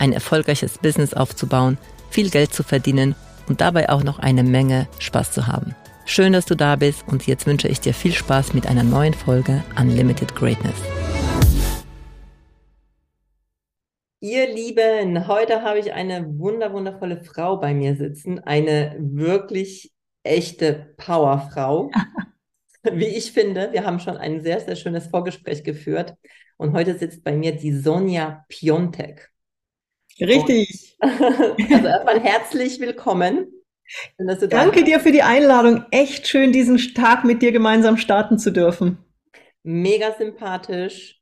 ein erfolgreiches Business aufzubauen, viel Geld zu verdienen und dabei auch noch eine Menge Spaß zu haben. Schön, dass du da bist und jetzt wünsche ich dir viel Spaß mit einer neuen Folge Unlimited Greatness. Ihr Lieben, heute habe ich eine wunder wundervolle Frau bei mir sitzen, eine wirklich echte Powerfrau. Wie ich finde, wir haben schon ein sehr, sehr schönes Vorgespräch geführt und heute sitzt bei mir die Sonja Piontek. Richtig. also erstmal herzlich willkommen. Danke dir für die Einladung. Echt schön, diesen Tag mit dir gemeinsam starten zu dürfen. Mega sympathisch.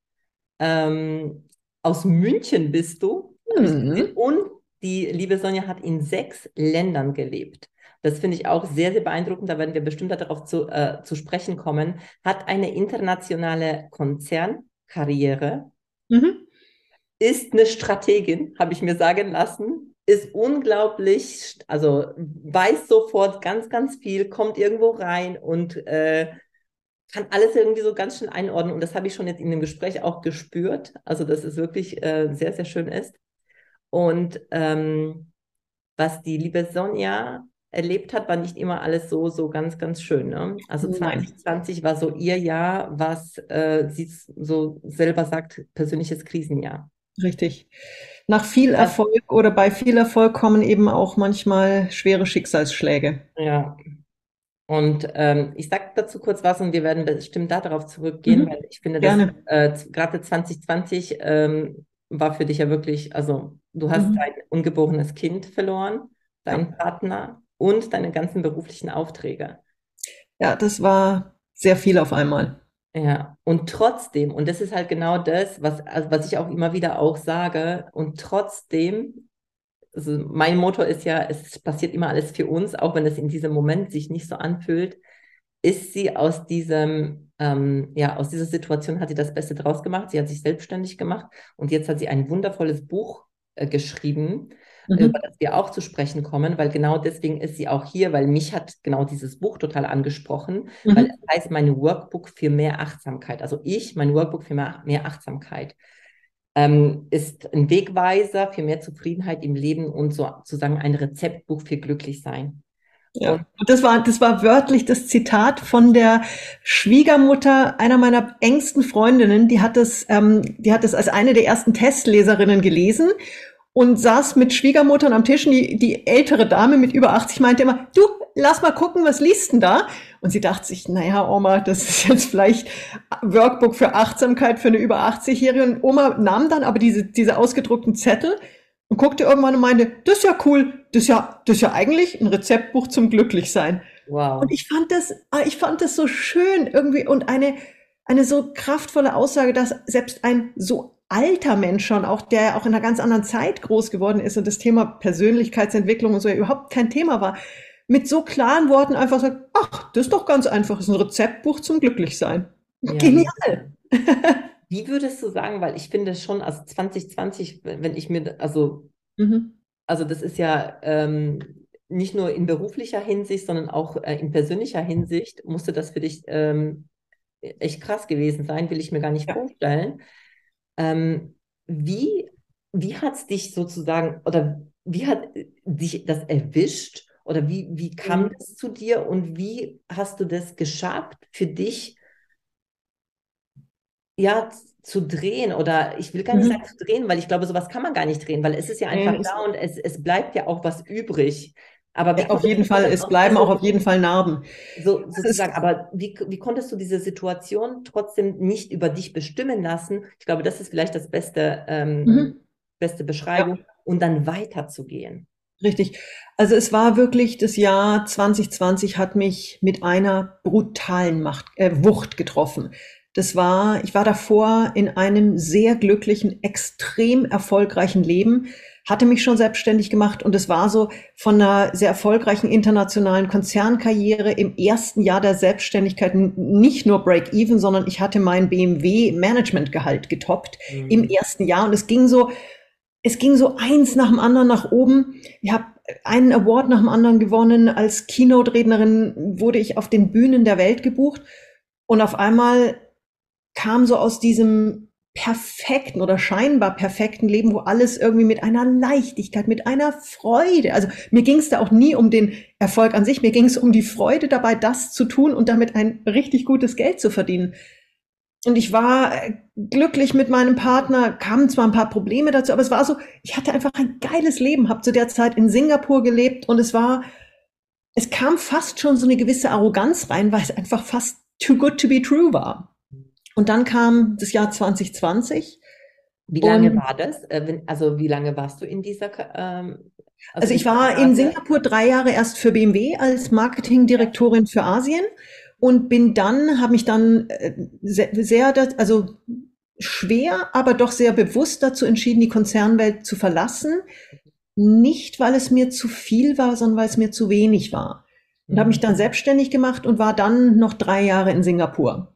Ähm, aus München bist du. Mhm. Und die liebe Sonja hat in sechs Ländern gelebt. Das finde ich auch sehr, sehr beeindruckend. Da werden wir bestimmt darauf zu, äh, zu sprechen kommen. Hat eine internationale Konzernkarriere. Mhm. Ist eine Strategin, habe ich mir sagen lassen. Ist unglaublich, also weiß sofort ganz, ganz viel, kommt irgendwo rein und äh, kann alles irgendwie so ganz schön einordnen und das habe ich schon jetzt in dem Gespräch auch gespürt. Also, dass es wirklich äh, sehr, sehr schön ist. Und ähm, was die liebe Sonja erlebt hat, war nicht immer alles so, so ganz, ganz schön. Ne? Also Nein. 2020 war so ihr Jahr, was äh, sie so selber sagt, persönliches Krisenjahr. Richtig. Nach viel Erfolg oder bei viel Erfolg kommen eben auch manchmal schwere Schicksalsschläge. Ja, und ähm, ich sage dazu kurz was und wir werden bestimmt darauf zurückgehen, mhm. weil ich finde, dass äh, gerade 2020 ähm, war für dich ja wirklich, also du hast mhm. dein ungeborenes Kind verloren, deinen ja. Partner und deine ganzen beruflichen Aufträge. Ja, das war sehr viel auf einmal. Ja, und trotzdem, und das ist halt genau das, was, also was ich auch immer wieder auch sage, und trotzdem also mein Motto ist ja, es passiert immer alles für uns, auch wenn es in diesem Moment sich nicht so anfühlt, ist sie aus diesem, ähm, ja, aus dieser Situation hat sie das Beste draus gemacht. Sie hat sich selbstständig gemacht und jetzt hat sie ein wundervolles Buch äh, geschrieben, mhm. über das wir auch zu sprechen kommen, weil genau deswegen ist sie auch hier, weil mich hat genau dieses Buch total angesprochen, mhm. weil es heißt mein Workbook für mehr Achtsamkeit. Also ich, mein Workbook für mehr, mehr Achtsamkeit ähm, ist ein Wegweiser für mehr Zufriedenheit im Leben und sozusagen ein Rezeptbuch für Glücklichsein. Ja, und das war, das war wörtlich das Zitat von der Schwiegermutter einer meiner engsten Freundinnen. Die hat das, ähm, die hat das als eine der ersten Testleserinnen gelesen und saß mit Schwiegermuttern am Tisch. Und die, die ältere Dame mit über 80 meinte immer, du, lass mal gucken, was liest denn da? Und sie dachte sich, naja, Oma, das ist jetzt vielleicht Workbook für Achtsamkeit für eine über 80-Jährige. Und Oma nahm dann aber diese, diese ausgedruckten Zettel und guckte irgendwann und meinte, das ist ja cool, das ist ja, das ist ja eigentlich ein Rezeptbuch zum Glücklichsein. Wow. Und ich fand das, ah, ich fand das so schön irgendwie und eine, eine so kraftvolle Aussage, dass selbst ein so alter Mensch schon, auch der auch in einer ganz anderen Zeit groß geworden ist und das Thema Persönlichkeitsentwicklung und so ja überhaupt kein Thema war, mit so klaren Worten einfach sagt, ach, das ist doch ganz einfach, das ist ein Rezeptbuch zum Glücklichsein. Ja, Genial. Wie würdest du sagen, weil ich finde schon, also 2020, wenn ich mir, also, mhm. also das ist ja ähm, nicht nur in beruflicher Hinsicht, sondern auch äh, in persönlicher Hinsicht, musste das für dich ähm, echt krass gewesen sein, will ich mir gar nicht ja. vorstellen. Ähm, wie wie hat es dich sozusagen, oder wie hat dich das erwischt? Oder wie, wie kam mhm. das zu dir und wie hast du das geschafft für dich, ja, zu drehen? Oder ich will gar nicht mhm. sagen zu drehen, weil ich glaube, sowas kann man gar nicht drehen, weil es ist ja einfach ja, da und es, es bleibt ja auch was übrig. Aber ja, auf jeden Fall, es bleiben auch auf jeden Fall Narben. So, sozusagen, aber wie, wie konntest du diese Situation trotzdem nicht über dich bestimmen lassen? Ich glaube, das ist vielleicht das beste, ähm, mhm. beste Beschreibung, ja. und dann weiterzugehen. Richtig. Also es war wirklich, das Jahr 2020 hat mich mit einer brutalen Macht, äh, Wucht getroffen. Das war, ich war davor in einem sehr glücklichen, extrem erfolgreichen Leben, hatte mich schon selbstständig gemacht und es war so von einer sehr erfolgreichen internationalen Konzernkarriere im ersten Jahr der Selbstständigkeit nicht nur Break-Even, sondern ich hatte mein BMW Managementgehalt getoppt mhm. im ersten Jahr und es ging so, es ging so eins nach dem anderen nach oben. Ich habe einen Award nach dem anderen gewonnen. Als Keynote-Rednerin wurde ich auf den Bühnen der Welt gebucht und auf einmal kam so aus diesem perfekten oder scheinbar perfekten Leben, wo alles irgendwie mit einer Leichtigkeit, mit einer Freude, also mir ging es da auch nie um den Erfolg an sich, mir ging es um die Freude dabei, das zu tun und damit ein richtig gutes Geld zu verdienen. Und ich war äh, glücklich mit meinem Partner, kamen zwar ein paar Probleme dazu, aber es war so, ich hatte einfach ein geiles Leben, habe zu der Zeit in Singapur gelebt und es war, es kam fast schon so eine gewisse Arroganz rein, weil es einfach fast too good to be true war. Und dann kam das Jahr 2020. Wie lange war das? Äh, also wie lange warst du in dieser? Ähm, also, also ich war in Singapur drei Jahre erst für BMW als Marketingdirektorin für Asien und bin dann, habe mich dann äh, sehr, sehr, also schwer, aber doch sehr bewusst dazu entschieden, die Konzernwelt zu verlassen. Nicht, weil es mir zu viel war, sondern weil es mir zu wenig war. Und habe mich dann mhm. selbstständig gemacht und war dann noch drei Jahre in Singapur.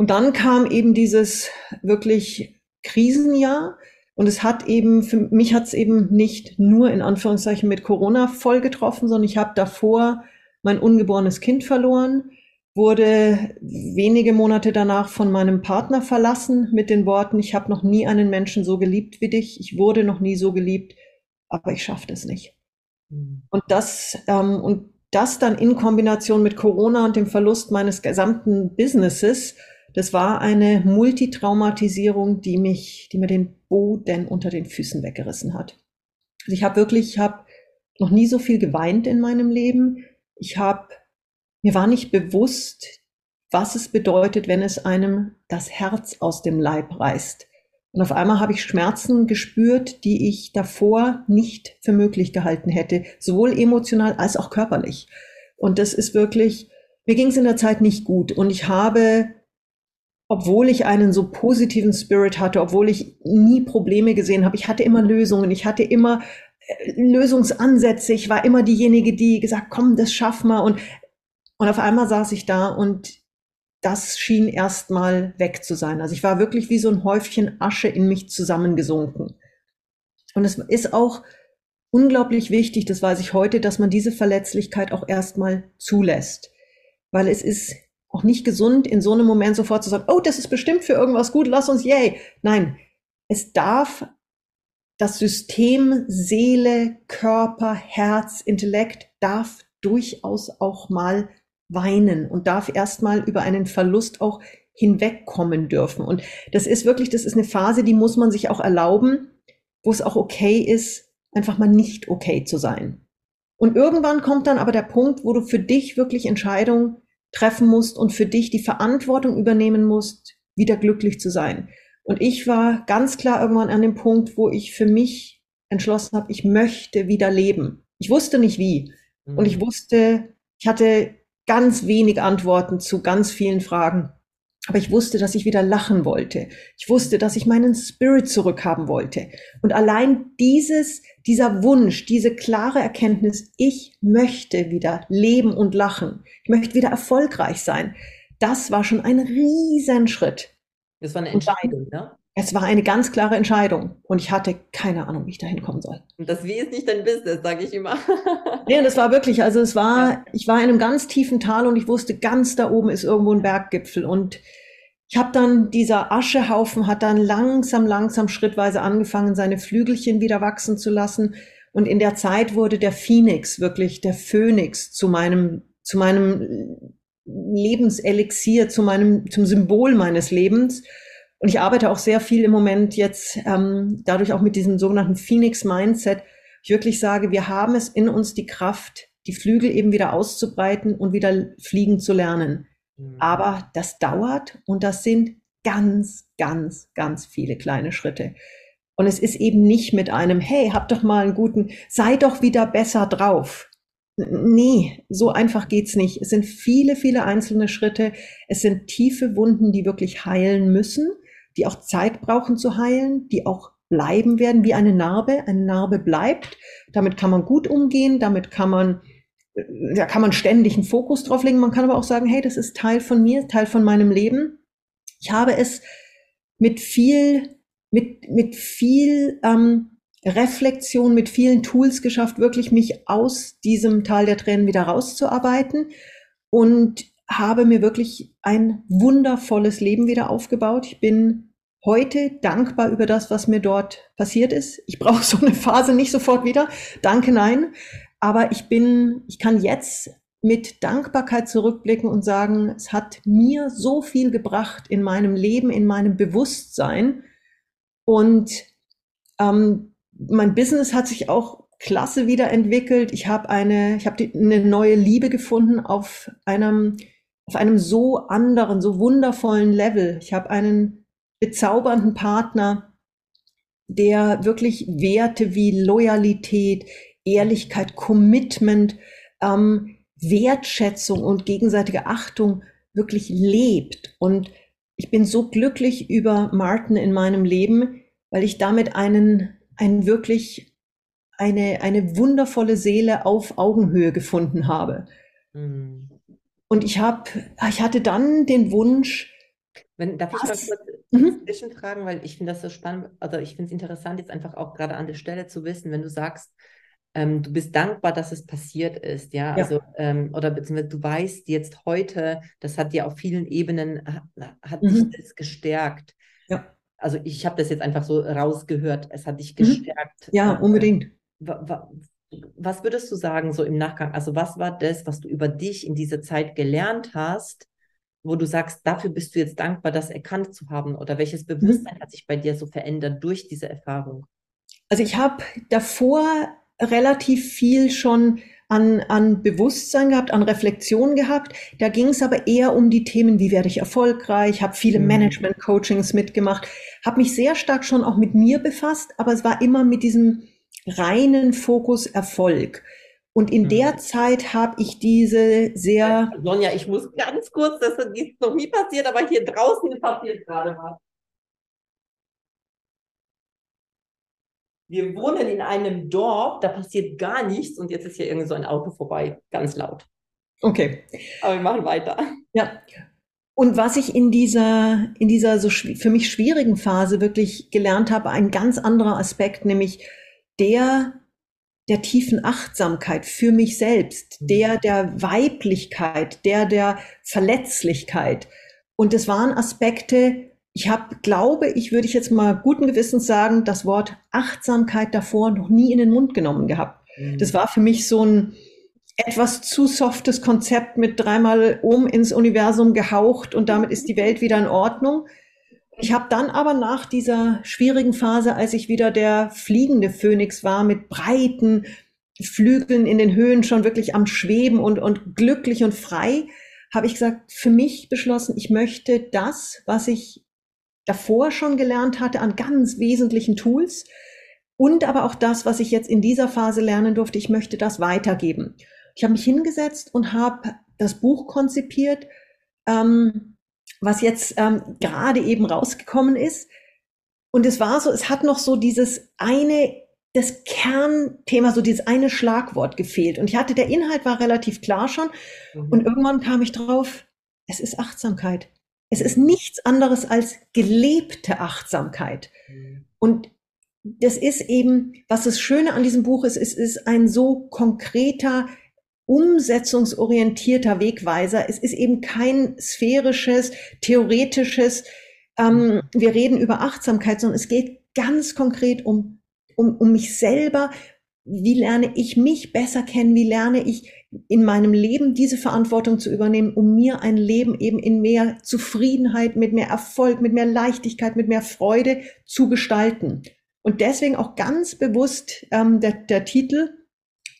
Und dann kam eben dieses wirklich Krisenjahr. Und es hat eben, für mich hat es eben nicht nur in Anführungszeichen mit Corona voll getroffen, sondern ich habe davor mein ungeborenes Kind verloren, wurde wenige Monate danach von meinem Partner verlassen mit den Worten, ich habe noch nie einen Menschen so geliebt wie dich, ich wurde noch nie so geliebt, aber ich schaffe es nicht. Mhm. Und das, ähm, und das dann in Kombination mit Corona und dem Verlust meines gesamten Businesses das war eine Multitraumatisierung, die mich, die mir den Boden unter den Füßen weggerissen hat. Also ich habe wirklich, ich habe noch nie so viel geweint in meinem Leben. Ich habe, mir war nicht bewusst, was es bedeutet, wenn es einem das Herz aus dem Leib reißt. Und auf einmal habe ich Schmerzen gespürt, die ich davor nicht für möglich gehalten hätte, sowohl emotional als auch körperlich. Und das ist wirklich, mir ging es in der Zeit nicht gut. Und ich habe obwohl ich einen so positiven Spirit hatte, obwohl ich nie Probleme gesehen habe. Ich hatte immer Lösungen, ich hatte immer äh, Lösungsansätze. Ich war immer diejenige, die gesagt, komm, das schaffen wir. Und, und auf einmal saß ich da und das schien erstmal weg zu sein. Also ich war wirklich wie so ein Häufchen Asche in mich zusammengesunken. Und es ist auch unglaublich wichtig, das weiß ich heute, dass man diese Verletzlichkeit auch erstmal zulässt. Weil es ist auch nicht gesund, in so einem Moment sofort zu sagen, oh, das ist bestimmt für irgendwas gut, lass uns yay. Nein, es darf das System Seele, Körper, Herz, Intellekt darf durchaus auch mal weinen und darf erstmal über einen Verlust auch hinwegkommen dürfen. Und das ist wirklich, das ist eine Phase, die muss man sich auch erlauben, wo es auch okay ist, einfach mal nicht okay zu sein. Und irgendwann kommt dann aber der Punkt, wo du für dich wirklich Entscheidungen treffen musst und für dich die Verantwortung übernehmen musst, wieder glücklich zu sein. Und ich war ganz klar irgendwann an dem Punkt, wo ich für mich entschlossen habe, ich möchte wieder leben. Ich wusste nicht wie. Mhm. Und ich mhm. wusste, ich hatte ganz wenig Antworten zu ganz vielen Fragen. Aber ich wusste, dass ich wieder lachen wollte. Ich wusste, dass ich meinen Spirit zurückhaben wollte. Und allein dieses, dieser Wunsch, diese klare Erkenntnis, ich möchte wieder leben und lachen. Ich möchte wieder erfolgreich sein. Das war schon ein Riesenschritt. Das war eine Entscheidung, ne? Es war eine ganz klare Entscheidung und ich hatte keine Ahnung, wie ich da hinkommen soll. Und das Wie ist nicht dein Business, sage ich immer. nee, das war wirklich, also es war, ja. ich war in einem ganz tiefen Tal und ich wusste, ganz da oben ist irgendwo ein Berggipfel und ich habe dann, dieser Aschehaufen hat dann langsam, langsam, schrittweise angefangen, seine Flügelchen wieder wachsen zu lassen. Und in der Zeit wurde der Phoenix, wirklich der Phönix zu meinem, zu meinem Lebenselixier, zu meinem, zum Symbol meines Lebens. Und ich arbeite auch sehr viel im Moment jetzt ähm, dadurch auch mit diesem sogenannten Phoenix Mindset. Ich wirklich sage, wir haben es in uns die Kraft, die Flügel eben wieder auszubreiten und wieder fliegen zu lernen. Mhm. Aber das dauert und das sind ganz, ganz, ganz viele kleine Schritte. Und es ist eben nicht mit einem, hey, hab doch mal einen guten, sei doch wieder besser drauf. Nee, so einfach geht's nicht. Es sind viele, viele einzelne Schritte. Es sind tiefe Wunden, die wirklich heilen müssen, die auch Zeit brauchen zu heilen, die auch bleiben werden, wie eine Narbe. Eine Narbe bleibt. Damit kann man gut umgehen, damit kann man, äh, da kann man ständig einen Fokus drauf legen. Man kann aber auch sagen, hey, das ist Teil von mir, Teil von meinem Leben. Ich habe es mit viel, mit, mit viel ähm, Reflexion, mit vielen Tools geschafft, wirklich mich aus diesem Tal der Tränen wieder rauszuarbeiten und habe mir wirklich ein wundervolles Leben wieder aufgebaut. Ich bin heute dankbar über das, was mir dort passiert ist. Ich brauche so eine Phase nicht sofort wieder. Danke, nein. Aber ich bin, ich kann jetzt mit Dankbarkeit zurückblicken und sagen, es hat mir so viel gebracht in meinem Leben, in meinem Bewusstsein. Und ähm, mein Business hat sich auch klasse wiederentwickelt. Ich habe eine, ich habe eine neue Liebe gefunden auf einem, auf einem so anderen, so wundervollen Level. Ich habe einen bezaubernden Partner, der wirklich Werte wie Loyalität, Ehrlichkeit, Commitment, ähm, Wertschätzung und gegenseitige Achtung wirklich lebt. Und ich bin so glücklich über Martin in meinem Leben, weil ich damit einen ein wirklich eine, eine wundervolle Seele auf Augenhöhe gefunden habe. Mhm. Und ich habe, ich hatte dann den Wunsch, wenn, darf ich mal kurz mhm. zwischenfragen, weil ich finde das so spannend, also ich finde es interessant, jetzt einfach auch gerade an der Stelle zu wissen, wenn du sagst, ähm, du bist dankbar, dass es passiert ist, ja, ja. also ähm, oder beziehungsweise du weißt jetzt heute, das hat dir auf vielen Ebenen, hat, hat mhm. dich das gestärkt. Ja also ich habe das jetzt einfach so rausgehört, es hat dich mhm. gestärkt. Ja, ähm, unbedingt. Was würdest du sagen, so im Nachgang? Also, was war das, was du über dich in dieser Zeit gelernt hast, wo du sagst, dafür bist du jetzt dankbar, das erkannt zu haben? Oder welches mhm. Bewusstsein mhm. hat sich bei dir so verändert durch diese Erfahrung? Also, ich habe davor relativ viel schon an, an Bewusstsein gehabt, an Reflexion gehabt. Da ging es aber eher um die Themen, wie werde ich erfolgreich, habe viele mhm. Management-Coachings mitgemacht, habe mich sehr stark schon auch mit mir befasst, aber es war immer mit diesem reinen Fokus Erfolg. Und in mhm. der Zeit habe ich diese sehr. Sonja, ich muss ganz kurz, das ist noch nie passiert, aber hier draußen passiert gerade was. wir wohnen in einem Dorf, da passiert gar nichts und jetzt ist hier irgend so ein Auto vorbei, ganz laut. Okay. Aber wir machen weiter. Ja. Und was ich in dieser, in dieser so für mich schwierigen Phase wirklich gelernt habe, ein ganz anderer Aspekt, nämlich der der tiefen Achtsamkeit für mich selbst, mhm. der der Weiblichkeit, der der Verletzlichkeit. Und es waren Aspekte, ich habe, glaube ich, würde ich jetzt mal guten Gewissens sagen, das Wort Achtsamkeit davor noch nie in den Mund genommen gehabt. Mhm. Das war für mich so ein etwas zu softes Konzept mit dreimal um ins Universum gehaucht und damit ist die Welt wieder in Ordnung. Ich habe dann aber nach dieser schwierigen Phase, als ich wieder der fliegende Phönix war, mit breiten Flügeln in den Höhen schon wirklich am Schweben und, und glücklich und frei, habe ich gesagt, für mich beschlossen, ich möchte das, was ich davor schon gelernt hatte an ganz wesentlichen Tools und aber auch das, was ich jetzt in dieser Phase lernen durfte, ich möchte das weitergeben. Ich habe mich hingesetzt und habe das Buch konzipiert, ähm, was jetzt ähm, gerade eben rausgekommen ist. Und es war so, es hat noch so dieses eine, das Kernthema, so dieses eine Schlagwort gefehlt. Und ich hatte, der Inhalt war relativ klar schon. Mhm. Und irgendwann kam ich drauf, es ist Achtsamkeit. Es ist nichts anderes als gelebte Achtsamkeit. Mhm. Und das ist eben, was das Schöne an diesem Buch ist, es ist ein so konkreter, umsetzungsorientierter Wegweiser. Es ist eben kein sphärisches, theoretisches, ähm, wir reden über Achtsamkeit, sondern es geht ganz konkret um, um, um mich selber. Wie lerne ich mich besser kennen? Wie lerne ich in meinem Leben diese Verantwortung zu übernehmen, um mir ein Leben eben in mehr Zufriedenheit, mit mehr Erfolg, mit mehr Leichtigkeit, mit mehr Freude zu gestalten. Und deswegen auch ganz bewusst ähm, der, der Titel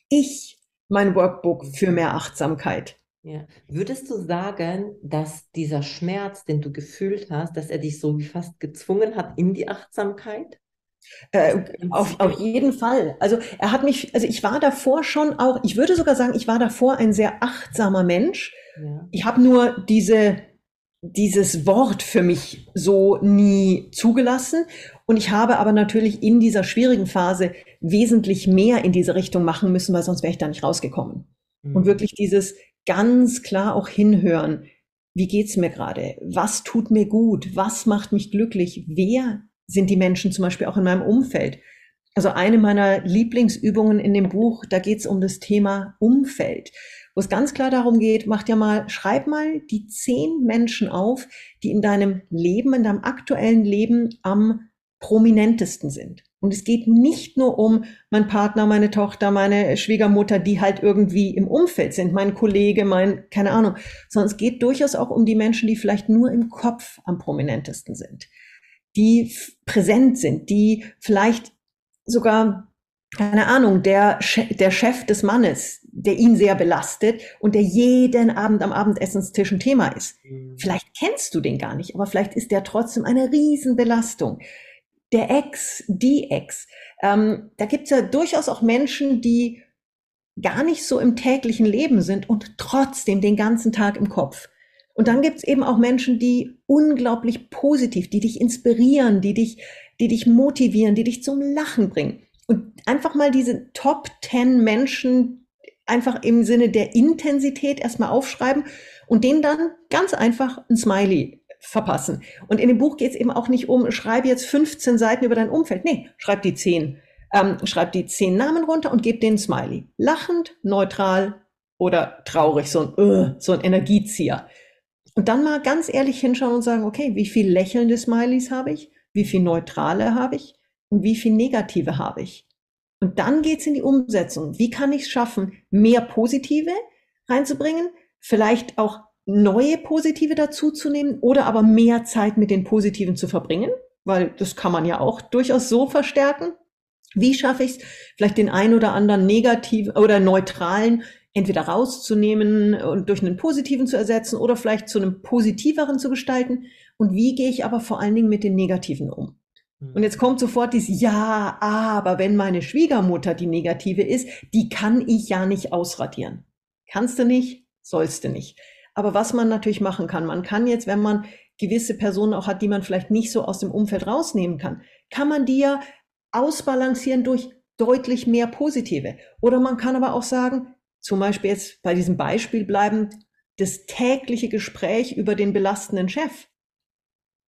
Ich, mein Workbook für mehr Achtsamkeit. Ja. Würdest du sagen, dass dieser Schmerz, den du gefühlt hast, dass er dich so wie fast gezwungen hat in die Achtsamkeit? Äh, auf, auf jeden Fall. Also er hat mich, also ich war davor schon auch, ich würde sogar sagen, ich war davor ein sehr achtsamer Mensch. Ja. Ich habe nur diese dieses Wort für mich so nie zugelassen. Und ich habe aber natürlich in dieser schwierigen Phase wesentlich mehr in diese Richtung machen müssen, weil sonst wäre ich da nicht rausgekommen. Mhm. Und wirklich dieses ganz klar auch hinhören. Wie geht's mir gerade? Was tut mir gut? Was macht mich glücklich? Wer sind die Menschen zum Beispiel auch in meinem Umfeld? Also eine meiner Lieblingsübungen in dem Buch, da geht's um das Thema Umfeld wo es ganz klar darum geht, mach dir mal, schreib mal die zehn Menschen auf, die in deinem Leben, in deinem aktuellen Leben am prominentesten sind. Und es geht nicht nur um mein Partner, meine Tochter, meine Schwiegermutter, die halt irgendwie im Umfeld sind, mein Kollege, mein, keine Ahnung, sondern es geht durchaus auch um die Menschen, die vielleicht nur im Kopf am prominentesten sind, die präsent sind, die vielleicht sogar keine Ahnung, der, der Chef des Mannes, der ihn sehr belastet und der jeden Abend am Abendessenstisch ein Thema ist. Mhm. Vielleicht kennst du den gar nicht, aber vielleicht ist der trotzdem eine Riesenbelastung. Der Ex, die Ex. Ähm, da gibt's ja durchaus auch Menschen, die gar nicht so im täglichen Leben sind und trotzdem den ganzen Tag im Kopf. Und dann gibt's eben auch Menschen, die unglaublich positiv, die dich inspirieren, die dich, die dich motivieren, die dich zum Lachen bringen. Und einfach mal diese Top 10 Menschen einfach im Sinne der Intensität erstmal aufschreiben und denen dann ganz einfach ein Smiley verpassen. Und in dem Buch geht es eben auch nicht um, schreibe jetzt 15 Seiten über dein Umfeld. Nee, schreib die 10. Ähm, schreib die 10 Namen runter und gib den Smiley. Lachend, neutral oder traurig, so ein, uh, so ein Energiezieher. Und dann mal ganz ehrlich hinschauen und sagen, okay, wie viel lächelnde Smileys habe ich? Wie viel neutrale habe ich? und wie viel Negative habe ich. Und dann geht's in die Umsetzung. Wie kann ich es schaffen, mehr Positive reinzubringen, vielleicht auch neue Positive dazuzunehmen oder aber mehr Zeit mit den Positiven zu verbringen, weil das kann man ja auch durchaus so verstärken. Wie schaffe ich es, vielleicht den ein oder anderen negativen oder neutralen entweder rauszunehmen und durch einen positiven zu ersetzen oder vielleicht zu einem positiveren zu gestalten? Und wie gehe ich aber vor allen Dingen mit den negativen um? Und jetzt kommt sofort dieses Ja, aber wenn meine Schwiegermutter die negative ist, die kann ich ja nicht ausradieren. Kannst du nicht, sollst du nicht. Aber was man natürlich machen kann, man kann jetzt, wenn man gewisse Personen auch hat, die man vielleicht nicht so aus dem Umfeld rausnehmen kann, kann man die ja ausbalancieren durch deutlich mehr positive. Oder man kann aber auch sagen, zum Beispiel jetzt bei diesem Beispiel bleiben, das tägliche Gespräch über den belastenden Chef.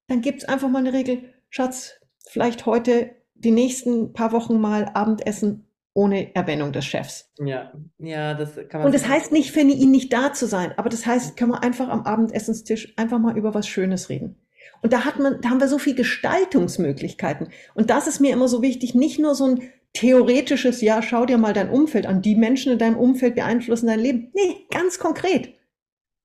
Dann gibt's einfach mal eine Regel, Schatz, vielleicht heute die nächsten paar Wochen mal Abendessen ohne Erwähnung des Chefs. Ja, ja, das kann man. Und das heißt nicht für ihn nicht da zu sein, aber das heißt, kann man einfach am Abendessenstisch einfach mal über was Schönes reden. Und da hat man, da haben wir so viel Gestaltungsmöglichkeiten. Und das ist mir immer so wichtig, nicht nur so ein theoretisches, ja, schau dir mal dein Umfeld an, die Menschen in deinem Umfeld beeinflussen dein Leben. Nee, ganz konkret.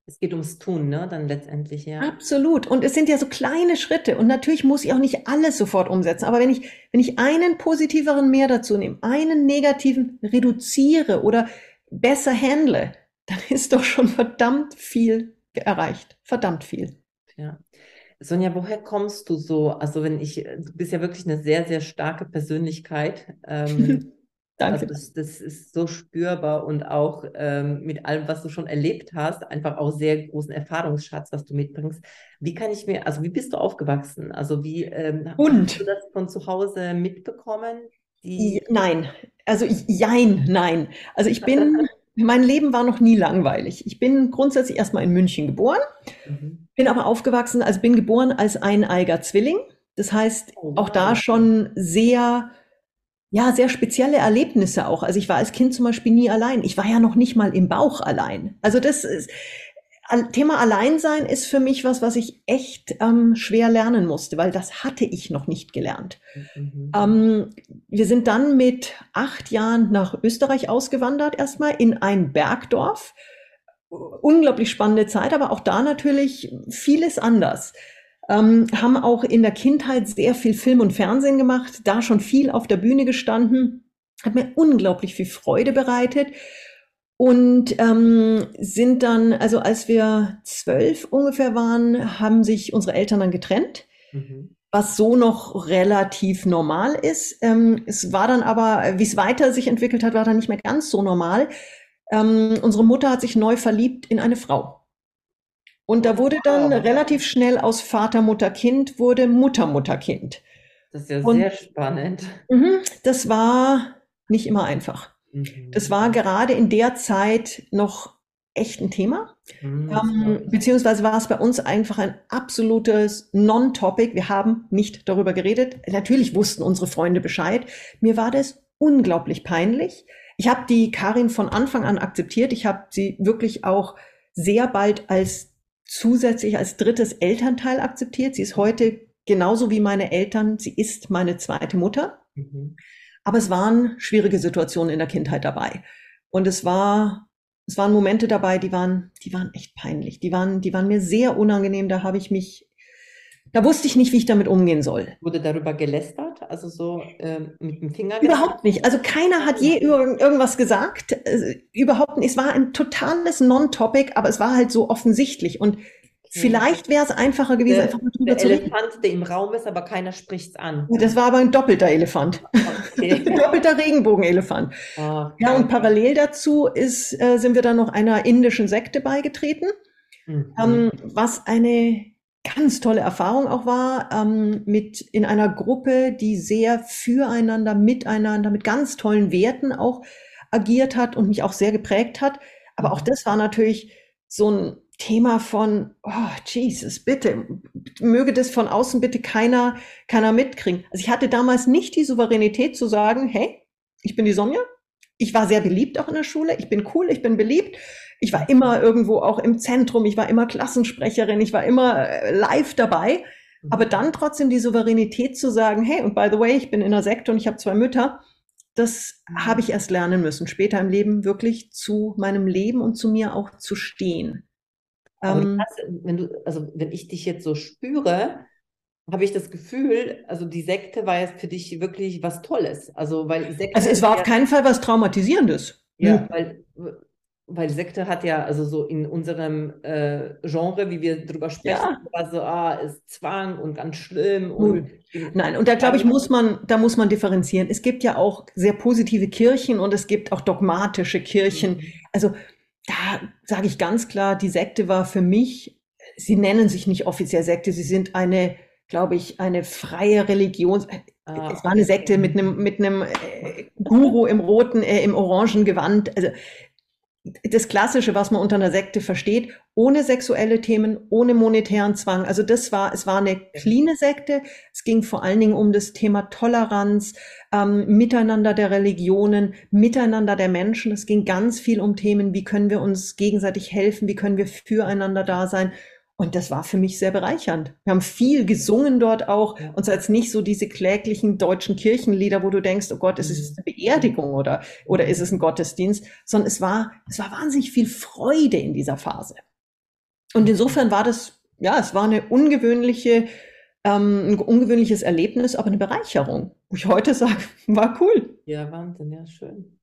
Es geht ums Tun, ne? Dann letztendlich, ja. Absolut. Und es sind ja so kleine Schritte. Und natürlich muss ich auch nicht alles sofort umsetzen. Aber wenn ich, wenn ich einen positiveren mehr dazu nehme, einen negativen reduziere oder besser handle, dann ist doch schon verdammt viel erreicht. Verdammt viel. Ja. Sonja, woher kommst du so? Also wenn ich, du bist ja wirklich eine sehr, sehr starke Persönlichkeit. Ähm, Danke. Also das, das ist so spürbar und auch ähm, mit allem, was du schon erlebt hast, einfach auch sehr großen Erfahrungsschatz, was du mitbringst. Wie kann ich mir, also wie bist du aufgewachsen? Also wie ähm, und? hast du das von zu Hause mitbekommen? Die nein, also jein, nein. Also ich bin, mein Leben war noch nie langweilig. Ich bin grundsätzlich erstmal in München geboren, mhm. bin aber aufgewachsen, also bin geboren als eineiger Zwilling. Das heißt, oh, wow. auch da schon sehr ja, sehr spezielle Erlebnisse auch. Also ich war als Kind zum Beispiel nie allein. Ich war ja noch nicht mal im Bauch allein. Also das ist, Thema Alleinsein ist für mich was, was ich echt ähm, schwer lernen musste, weil das hatte ich noch nicht gelernt. Mhm. Ähm, wir sind dann mit acht Jahren nach Österreich ausgewandert, erstmal in ein Bergdorf. Unglaublich spannende Zeit, aber auch da natürlich vieles anders ähm, haben auch in der Kindheit sehr viel Film und Fernsehen gemacht, da schon viel auf der Bühne gestanden, hat mir unglaublich viel Freude bereitet und ähm, sind dann, also als wir zwölf ungefähr waren, haben sich unsere Eltern dann getrennt. Mhm. Was so noch relativ normal ist. Ähm, es war dann aber, wie es weiter sich entwickelt hat, war dann nicht mehr ganz so normal. Ähm, unsere Mutter hat sich neu verliebt in eine Frau. Und da wurde dann relativ schnell aus Vater, Mutter, Kind wurde Mutter, Mutter, Kind. Das ist ja und, sehr spannend. Mhm, das war nicht immer einfach. Mhm. Das war gerade in der Zeit noch echt ein Thema. Mhm, ähm, beziehungsweise war es bei uns einfach ein absolutes Non-Topic. Wir haben nicht darüber geredet. Natürlich wussten unsere Freunde Bescheid. Mir war das unglaublich peinlich. Ich habe die Karin von Anfang an akzeptiert. Ich habe sie wirklich auch sehr bald als zusätzlich als drittes Elternteil akzeptiert. Sie ist heute genauso wie meine Eltern. Sie ist meine zweite Mutter. Mhm. Aber es waren schwierige Situationen in der Kindheit dabei. Und es war, es waren Momente dabei, die waren, die waren echt peinlich. Die waren, die waren mir sehr unangenehm. Da habe ich mich da wusste ich nicht, wie ich damit umgehen soll. Wurde darüber gelästert? Also so äh, mit dem Finger? Überhaupt nicht. Also keiner hat je irg irgendwas gesagt. Äh, überhaupt nicht. Es war ein totales Non-Topic, aber es war halt so offensichtlich. Und Vielleicht wäre es einfacher gewesen, der, einfach mal drüber der zu reden. Elefant, der im Raum ist, aber keiner spricht es an. Das war aber ein doppelter Elefant. Okay. ein doppelter Regenbogenelefant. Oh, ja, und parallel dazu ist, äh, sind wir dann noch einer indischen Sekte beigetreten, mhm. ähm, was eine ganz tolle Erfahrung auch war, ähm, mit in einer Gruppe, die sehr füreinander, miteinander, mit ganz tollen Werten auch agiert hat und mich auch sehr geprägt hat. Aber auch mhm. das war natürlich so ein Thema von, oh Jesus, bitte, möge das von außen bitte keiner, keiner mitkriegen. Also ich hatte damals nicht die Souveränität zu sagen, hey, ich bin die Sonja, ich war sehr beliebt auch in der Schule, ich bin cool, ich bin beliebt, ich war immer irgendwo auch im Zentrum, ich war immer Klassensprecherin, ich war immer äh, live dabei. Mhm. Aber dann trotzdem die Souveränität zu sagen, hey, und by the way, ich bin in der Sekte und ich habe zwei Mütter, das habe ich erst lernen müssen, später im Leben wirklich zu meinem Leben und zu mir auch zu stehen. Ähm, hast, wenn du, also wenn ich dich jetzt so spüre, habe ich das Gefühl, also die Sekte war jetzt für dich wirklich was Tolles. Also weil Sekte also es war auf keinen Fall was Traumatisierendes. Ja, hm. weil weil Sekte hat ja, also so in unserem äh, Genre, wie wir drüber sprechen, ja. war so, ah, ist Zwang und ganz schlimm. Und Nein, und da glaube ich, muss man, da muss man differenzieren. Es gibt ja auch sehr positive Kirchen und es gibt auch dogmatische Kirchen. Mhm. Also da sage ich ganz klar, die Sekte war für mich, sie nennen sich nicht offiziell Sekte, sie sind eine, glaube ich, eine freie Religion. Ah, es war eine Sekte mit einem mit einem äh, Guru im roten, äh, im orangen Gewand. Also das Klassische, was man unter einer Sekte versteht, ohne sexuelle Themen, ohne monetären Zwang. Also das war, es war eine cleane Sekte. Es ging vor allen Dingen um das Thema Toleranz, ähm, Miteinander der Religionen, Miteinander der Menschen. Es ging ganz viel um Themen, wie können wir uns gegenseitig helfen, wie können wir füreinander da sein. Und das war für mich sehr bereichernd. Wir haben viel gesungen dort auch ja. und so als nicht so diese kläglichen deutschen Kirchenlieder, wo du denkst, oh Gott, ist es mhm. eine Beerdigung oder, oder ist es ein Gottesdienst, sondern es war, es war wahnsinnig viel Freude in dieser Phase. Und insofern war das, ja, es war eine ungewöhnliche, ähm, ein ungewöhnliches Erlebnis, aber eine Bereicherung, wo ich heute sage, war cool. Ja, Wahnsinn, ja, schön.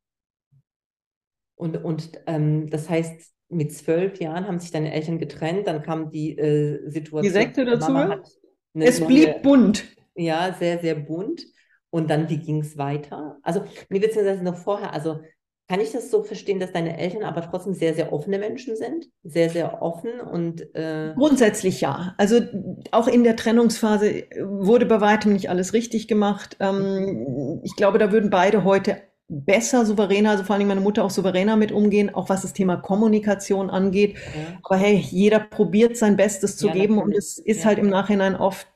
Und, und ähm, das heißt, mit zwölf Jahren haben sich deine Eltern getrennt, dann kam die äh, Situation. Die Sekte dazu? Es neue, blieb bunt. Ja, sehr, sehr bunt. Und dann, wie ging es weiter? Also, nee, beziehungsweise noch vorher, also kann ich das so verstehen, dass deine Eltern aber trotzdem sehr, sehr offene Menschen sind? Sehr, sehr offen und. Äh Grundsätzlich ja. Also auch in der Trennungsphase wurde bei weitem nicht alles richtig gemacht. Ähm, ich glaube, da würden beide heute besser, souveräner, also vor allem meine Mutter auch souveräner mit umgehen, auch was das Thema Kommunikation angeht. Ja. Aber hey, jeder probiert sein Bestes zu ja, geben und es ist ja. halt im Nachhinein oft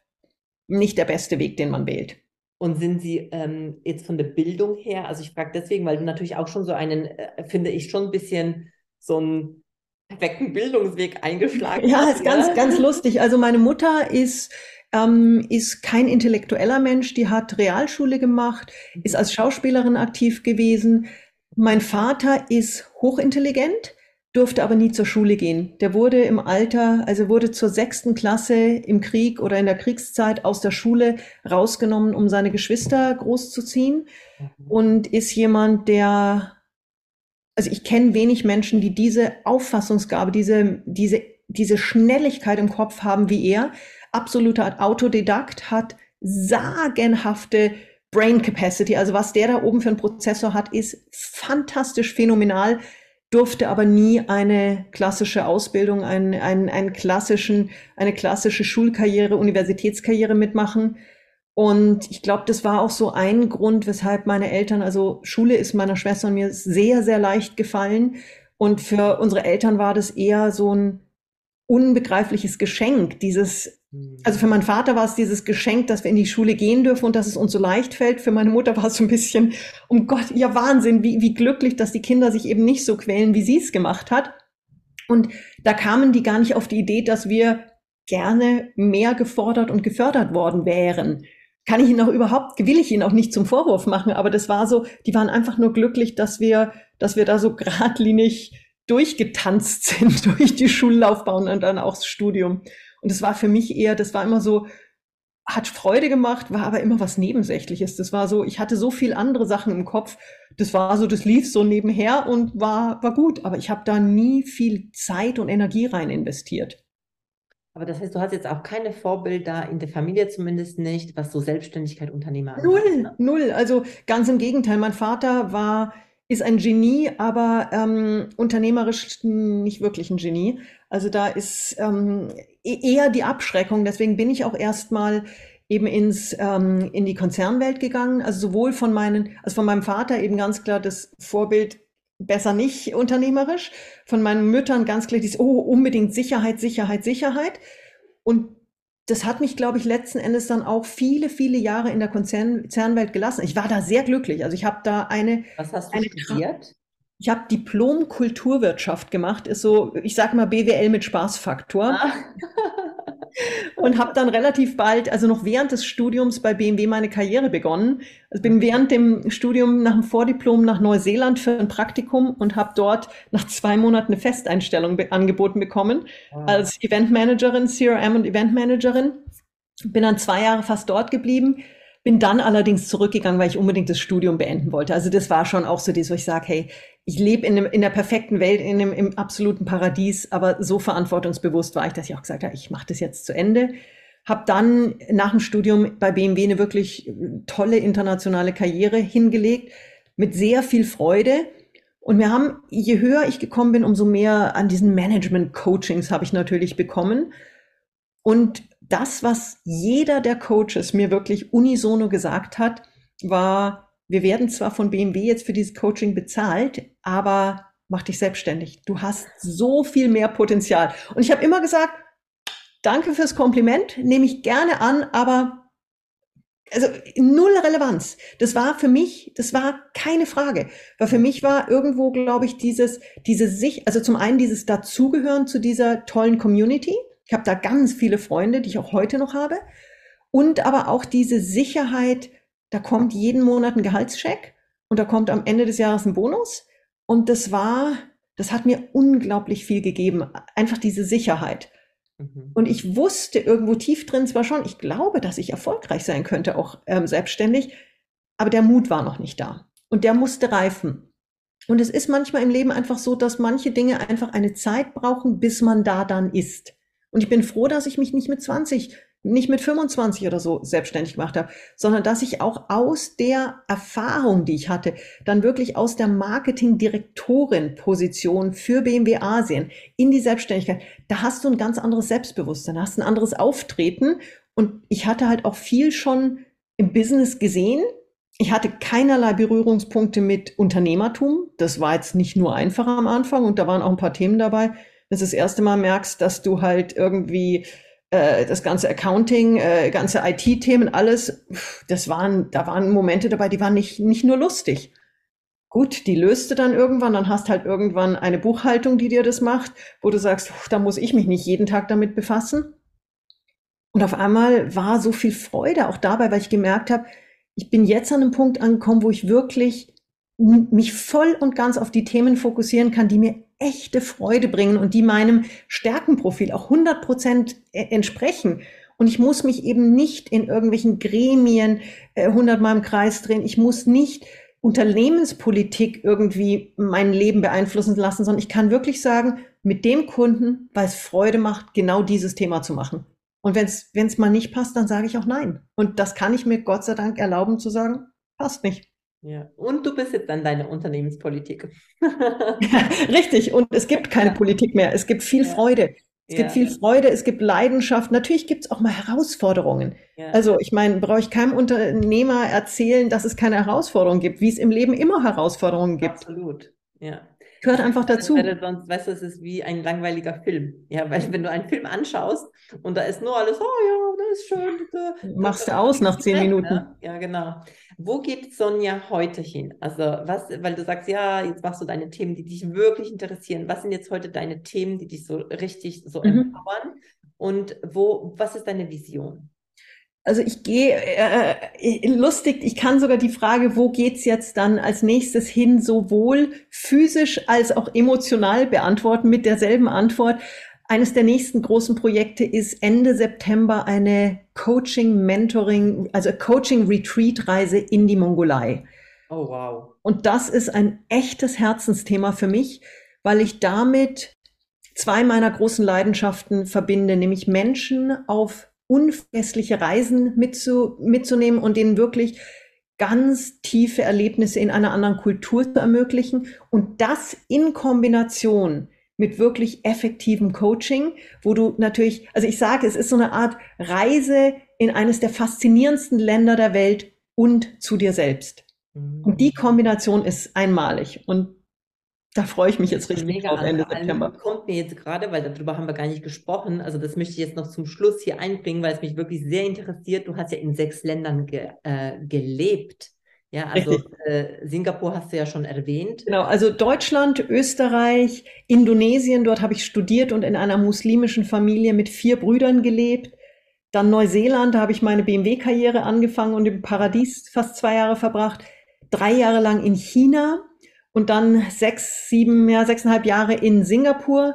nicht der beste Weg, den man wählt. Und sind Sie ähm, jetzt von der Bildung her, also ich frage deswegen, weil du natürlich auch schon so einen, äh, finde ich, schon ein bisschen so einen perfekten Bildungsweg eingeschlagen Ja, hast, ist ganz, ganz lustig. Also meine Mutter ist ähm, ist kein intellektueller Mensch, die hat Realschule gemacht, ist als Schauspielerin aktiv gewesen. Mein Vater ist hochintelligent, durfte aber nie zur Schule gehen. Der wurde im Alter, also wurde zur sechsten Klasse im Krieg oder in der Kriegszeit aus der Schule rausgenommen, um seine Geschwister großzuziehen mhm. und ist jemand, der, also ich kenne wenig Menschen, die diese Auffassungsgabe, diese, diese, diese Schnelligkeit im Kopf haben wie er absoluter Autodidakt, hat sagenhafte Brain Capacity. Also was der da oben für einen Prozessor hat, ist fantastisch phänomenal. durfte aber nie eine klassische Ausbildung, einen, einen, einen klassischen, eine klassische Schulkarriere, Universitätskarriere mitmachen. Und ich glaube, das war auch so ein Grund, weshalb meine Eltern, also Schule ist meiner Schwester und mir sehr, sehr leicht gefallen. Und für unsere Eltern war das eher so ein unbegreifliches Geschenk, dieses. Also für meinen Vater war es dieses Geschenk, dass wir in die Schule gehen dürfen und dass es uns so leicht fällt. Für meine Mutter war es so ein bisschen, um Gott, ja Wahnsinn, wie, wie glücklich, dass die Kinder sich eben nicht so quälen, wie sie es gemacht hat. Und da kamen die gar nicht auf die Idee, dass wir gerne mehr gefordert und gefördert worden wären. Kann ich Ihnen auch überhaupt, will ich Ihnen auch nicht zum Vorwurf machen, aber das war so, die waren einfach nur glücklich, dass wir, dass wir da so geradlinig durchgetanzt sind durch die Schullaufbahn und dann auch das Studium. Und es war für mich eher, das war immer so, hat Freude gemacht, war aber immer was Nebensächliches. Das war so, ich hatte so viel andere Sachen im Kopf. Das war so, das lief so nebenher und war, war gut. Aber ich habe da nie viel Zeit und Energie rein investiert. Aber das heißt, du hast jetzt auch keine Vorbilder in der Familie zumindest nicht, was so Selbstständigkeit, Unternehmer Null, angeht, ne? null. Also ganz im Gegenteil. Mein Vater war ist ein Genie, aber ähm, unternehmerisch nicht wirklich ein Genie. Also da ist ähm, e-, eher die Abschreckung. Deswegen bin ich auch erstmal eben ins ähm, in die Konzernwelt gegangen. Also sowohl von meinen, also von meinem Vater eben ganz klar das Vorbild besser nicht unternehmerisch. Von meinen Müttern ganz klar dieses, oh, unbedingt Sicherheit, Sicherheit, Sicherheit. Und das hat mich, glaube ich, letzten Endes dann auch viele, viele Jahre in der Konzernwelt gelassen. Ich war da sehr glücklich. Also ich habe da eine. Was hast du eine, studiert? Ich habe Diplom Kulturwirtschaft gemacht, ist so, ich sage mal BWL mit Spaßfaktor. Ah. und habe dann relativ bald, also noch während des Studiums bei BMW meine Karriere begonnen. Also bin während dem Studium nach dem Vordiplom nach Neuseeland für ein Praktikum und habe dort nach zwei Monaten eine Festeinstellung be angeboten bekommen wow. als Eventmanagerin, CRM und Eventmanagerin. Bin dann zwei Jahre fast dort geblieben, bin dann allerdings zurückgegangen, weil ich unbedingt das Studium beenden wollte. Also das war schon auch so das, wo ich sage, hey, ich lebe in, in der perfekten Welt, in einem im absoluten Paradies, aber so verantwortungsbewusst war ich, dass ich auch gesagt habe, ich mache das jetzt zu Ende. Habe dann nach dem Studium bei BMW eine wirklich tolle internationale Karriere hingelegt, mit sehr viel Freude. Und wir haben, je höher ich gekommen bin, umso mehr an diesen Management-Coachings habe ich natürlich bekommen. Und das, was jeder der Coaches mir wirklich unisono gesagt hat, war, wir werden zwar von BMW jetzt für dieses Coaching bezahlt, aber mach dich selbstständig. Du hast so viel mehr Potenzial. Und ich habe immer gesagt, danke fürs Kompliment, nehme ich gerne an, aber also null Relevanz. Das war für mich, das war keine Frage. Weil für mich war irgendwo, glaube ich, dieses, diese sich, also zum einen dieses Dazugehören zu dieser tollen Community. Ich habe da ganz viele Freunde, die ich auch heute noch habe. Und aber auch diese Sicherheit, da kommt jeden Monat ein Gehaltscheck und da kommt am Ende des Jahres ein Bonus. Und das war, das hat mir unglaublich viel gegeben. Einfach diese Sicherheit. Mhm. Und ich wusste irgendwo tief drin zwar schon, ich glaube, dass ich erfolgreich sein könnte, auch ähm, selbstständig, aber der Mut war noch nicht da. Und der musste reifen. Und es ist manchmal im Leben einfach so, dass manche Dinge einfach eine Zeit brauchen, bis man da dann ist. Und ich bin froh, dass ich mich nicht mit 20, nicht mit 25 oder so selbstständig gemacht habe, sondern dass ich auch aus der Erfahrung, die ich hatte, dann wirklich aus der Marketingdirektorin-Position für BMW Asien in die Selbstständigkeit, da hast du ein ganz anderes Selbstbewusstsein, hast ein anderes Auftreten. Und ich hatte halt auch viel schon im Business gesehen. Ich hatte keinerlei Berührungspunkte mit Unternehmertum. Das war jetzt nicht nur einfacher am Anfang und da waren auch ein paar Themen dabei, dass du das erste Mal merkst, dass du halt irgendwie das ganze Accounting, äh, ganze IT-Themen, alles, das waren, da waren Momente dabei, die waren nicht, nicht nur lustig. Gut, die löste dann irgendwann, dann hast halt irgendwann eine Buchhaltung, die dir das macht, wo du sagst, da muss ich mich nicht jeden Tag damit befassen. Und auf einmal war so viel Freude auch dabei, weil ich gemerkt habe, ich bin jetzt an einem Punkt angekommen, wo ich wirklich mich voll und ganz auf die Themen fokussieren kann, die mir echte Freude bringen und die meinem Stärkenprofil auch 100 Prozent e-, entsprechen. Und ich muss mich eben nicht in irgendwelchen Gremien äh, hundertmal im Kreis drehen. Ich muss nicht Unternehmenspolitik irgendwie mein Leben beeinflussen lassen, sondern ich kann wirklich sagen, mit dem Kunden, weil es Freude macht, genau dieses Thema zu machen. Und wenn es mal nicht passt, dann sage ich auch nein. Und das kann ich mir Gott sei Dank erlauben zu sagen, passt nicht. Ja, und du bist jetzt an deiner Unternehmenspolitik. Richtig, und es gibt keine ja. Politik mehr. Es gibt viel ja. Freude. Es ja. gibt viel Freude, es gibt Leidenschaft. Natürlich gibt es auch mal Herausforderungen. Also ich meine, brauche ich keinem Unternehmer erzählen, dass es keine Herausforderungen gibt, wie es im Leben immer Herausforderungen gibt. Absolut, ja. Gehört einfach dazu. Weil sonst, weißt du, es ist wie ein langweiliger Film. Ja, weil wenn du einen Film anschaust und da ist nur alles, oh ja, das ist schön. Das, Machst du aus nach zehn Minuten. Ne? Ja, genau. Wo geht Sonja heute hin? Also, was, weil du sagst, ja, jetzt machst du deine Themen, die dich wirklich interessieren. Was sind jetzt heute deine Themen, die dich so richtig so mhm. empowern? Und wo, was ist deine Vision? Also ich gehe äh, äh, lustig, ich kann sogar die Frage, wo geht's jetzt dann als nächstes hin, sowohl physisch als auch emotional beantworten mit derselben Antwort. Eines der nächsten großen Projekte ist Ende September eine Coaching, Mentoring, also Coaching Retreat Reise in die Mongolei. Oh wow. Und das ist ein echtes Herzensthema für mich, weil ich damit zwei meiner großen Leidenschaften verbinde, nämlich Menschen auf unvergessliche Reisen mitzu, mitzunehmen und denen wirklich ganz tiefe Erlebnisse in einer anderen Kultur zu ermöglichen und das in Kombination mit wirklich effektivem Coaching, wo du natürlich, also ich sage, es ist so eine Art Reise in eines der faszinierendsten Länder der Welt und zu dir selbst. Und die Kombination ist einmalig. Und da freue ich mich jetzt richtig Mega drauf, Ende September. Kommt mir jetzt gerade, weil darüber haben wir gar nicht gesprochen. Also das möchte ich jetzt noch zum Schluss hier einbringen, weil es mich wirklich sehr interessiert. Du hast ja in sechs Ländern ge, äh, gelebt. Ja, also äh, Singapur hast du ja schon erwähnt. Genau, also Deutschland, Österreich, Indonesien, dort habe ich studiert und in einer muslimischen Familie mit vier Brüdern gelebt. Dann Neuseeland, da habe ich meine BMW-Karriere angefangen und im Paradies fast zwei Jahre verbracht. Drei Jahre lang in China und dann sechs, sieben, ja, sechseinhalb Jahre in Singapur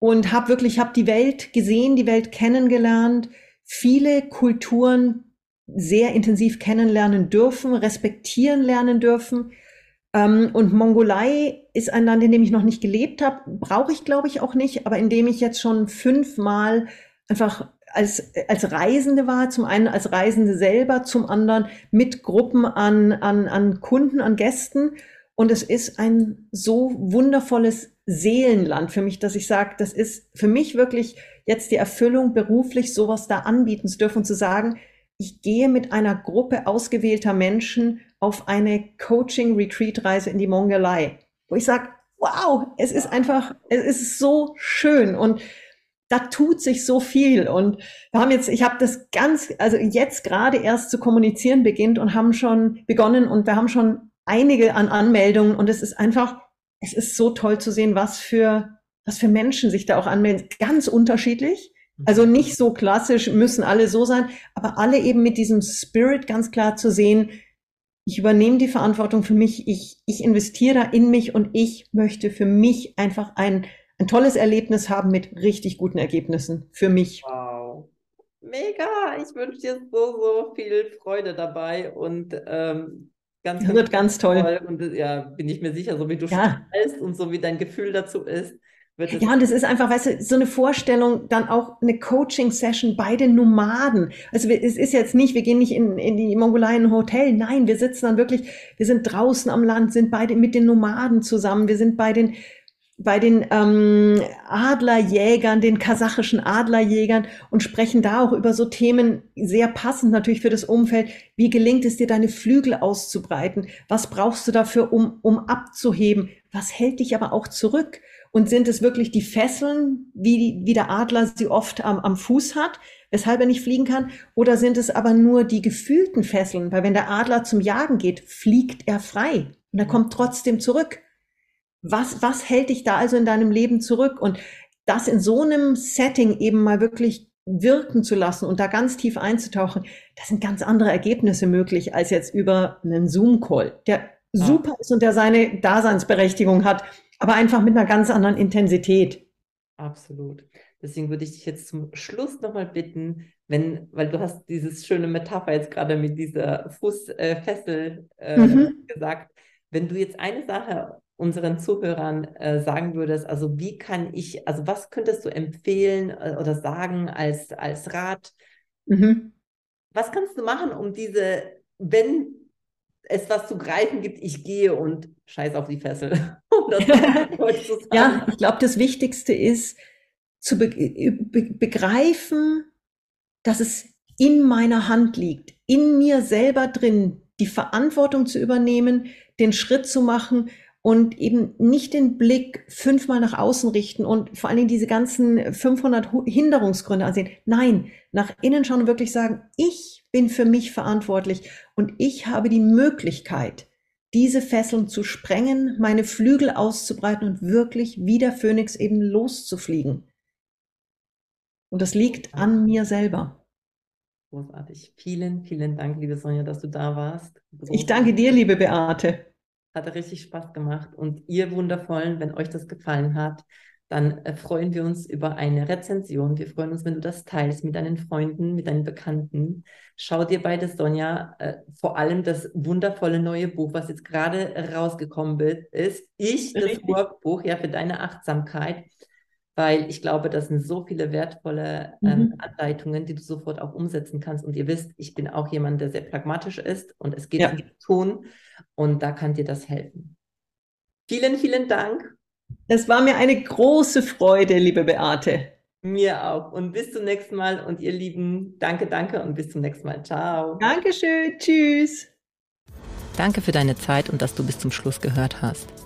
und habe wirklich, habe die Welt gesehen, die Welt kennengelernt, viele Kulturen sehr intensiv kennenlernen dürfen, respektieren lernen dürfen. Ähm, und Mongolei ist ein Land, in dem ich noch nicht gelebt habe, brauche ich, glaube ich, auch nicht, aber in dem ich jetzt schon fünfmal einfach als, als Reisende war, zum einen als Reisende selber, zum anderen mit Gruppen an, an, an Kunden, an Gästen und es ist ein so wundervolles Seelenland für mich, dass ich sage, das ist für mich wirklich jetzt die Erfüllung, beruflich sowas da anbieten zu dürfen und zu sagen, ich gehe mit einer Gruppe ausgewählter Menschen auf eine Coaching-Retreat-Reise in die Mongolei, wo ich sage, wow, es ist einfach, es ist so schön und da tut sich so viel. Und wir haben jetzt, ich habe das ganz, also jetzt gerade erst zu kommunizieren beginnt und haben schon begonnen und wir haben schon einige an Anmeldungen und es ist einfach, es ist so toll zu sehen, was für, was für Menschen sich da auch anmelden. Ganz unterschiedlich. Also mhm. nicht so klassisch, müssen alle so sein, aber alle eben mit diesem Spirit ganz klar zu sehen, ich übernehme die Verantwortung für mich, ich, ich investiere in mich und ich möchte für mich einfach ein, ein tolles Erlebnis haben mit richtig guten Ergebnissen für mich. Wow. Mega, ich wünsche dir so, so viel Freude dabei und ähm, Ganz, das wird ganz toll. toll. Und ja, bin ich mir sicher, so wie du ja. strahlst und so wie dein Gefühl dazu ist. ja, und das ist einfach, weißt du, so eine Vorstellung, dann auch eine Coaching-Session bei den Nomaden. Also es ist jetzt nicht, wir gehen nicht in, in die Mongolei in ein Hotel. Nein, wir sitzen dann wirklich, wir sind draußen am Land, sind beide mit den Nomaden zusammen. Wir sind bei den bei den ähm, Adlerjägern, den kasachischen Adlerjägern und sprechen da auch über so Themen, sehr passend natürlich für das Umfeld. Wie gelingt es dir, deine Flügel auszubreiten? Was brauchst du dafür, um, um abzuheben? Was hält dich aber auch zurück? Und sind es wirklich die Fesseln, wie, wie der Adler sie oft am, am Fuß hat, weshalb er nicht fliegen kann? Oder sind es aber nur die gefühlten Fesseln? Weil wenn der Adler zum Jagen geht, fliegt er frei und er kommt trotzdem zurück. Was, was hält dich da also in deinem Leben zurück? Und das in so einem Setting eben mal wirklich wirken zu lassen und da ganz tief einzutauchen, da sind ganz andere Ergebnisse möglich als jetzt über einen Zoom-Call, der super ist und der seine Daseinsberechtigung hat, aber einfach mit einer ganz anderen Intensität. Absolut. Deswegen würde ich dich jetzt zum Schluss nochmal bitten, wenn, weil du hast dieses schöne Metapher jetzt gerade mit dieser Fußfessel äh, mhm. gesagt, wenn du jetzt eine Sache unseren Zuhörern äh, sagen würdest, also wie kann ich, also was könntest du empfehlen äh, oder sagen als, als Rat? Mhm. Was kannst du machen, um diese, wenn es was zu greifen gibt, ich gehe und scheiß auf die Fessel. Um ja, ich glaube, das Wichtigste ist zu be be begreifen, dass es in meiner Hand liegt, in mir selber drin, die Verantwortung zu übernehmen, den Schritt zu machen und eben nicht den Blick fünfmal nach außen richten und vor allen Dingen diese ganzen 500 Hinderungsgründe ansehen. Nein, nach innen schauen und wirklich sagen, ich bin für mich verantwortlich und ich habe die Möglichkeit, diese Fesseln zu sprengen, meine Flügel auszubreiten und wirklich wie der Phönix eben loszufliegen. Und das liegt an mir selber. Großartig. Vielen, vielen Dank, liebe Sonja, dass du da warst. Großartig. Ich danke dir, liebe Beate. Hat richtig Spaß gemacht. Und ihr Wundervollen, wenn euch das gefallen hat, dann äh, freuen wir uns über eine Rezension. Wir freuen uns, wenn du das teilst mit deinen Freunden, mit deinen Bekannten. Schau dir bei der Sonja äh, vor allem das wundervolle neue Buch, was jetzt gerade rausgekommen ist. Ich, das Workbuch, ja, für deine Achtsamkeit weil ich glaube, das sind so viele wertvolle ähm, mhm. Anleitungen, die du sofort auch umsetzen kannst. Und ihr wisst, ich bin auch jemand, der sehr pragmatisch ist und es geht ja. um Tun und da kann dir das helfen. Vielen, vielen Dank. Es war mir eine große Freude, liebe Beate. Mir auch. Und bis zum nächsten Mal. Und ihr Lieben, danke, danke und bis zum nächsten Mal. Ciao. Dankeschön. Tschüss. Danke für deine Zeit und dass du bis zum Schluss gehört hast.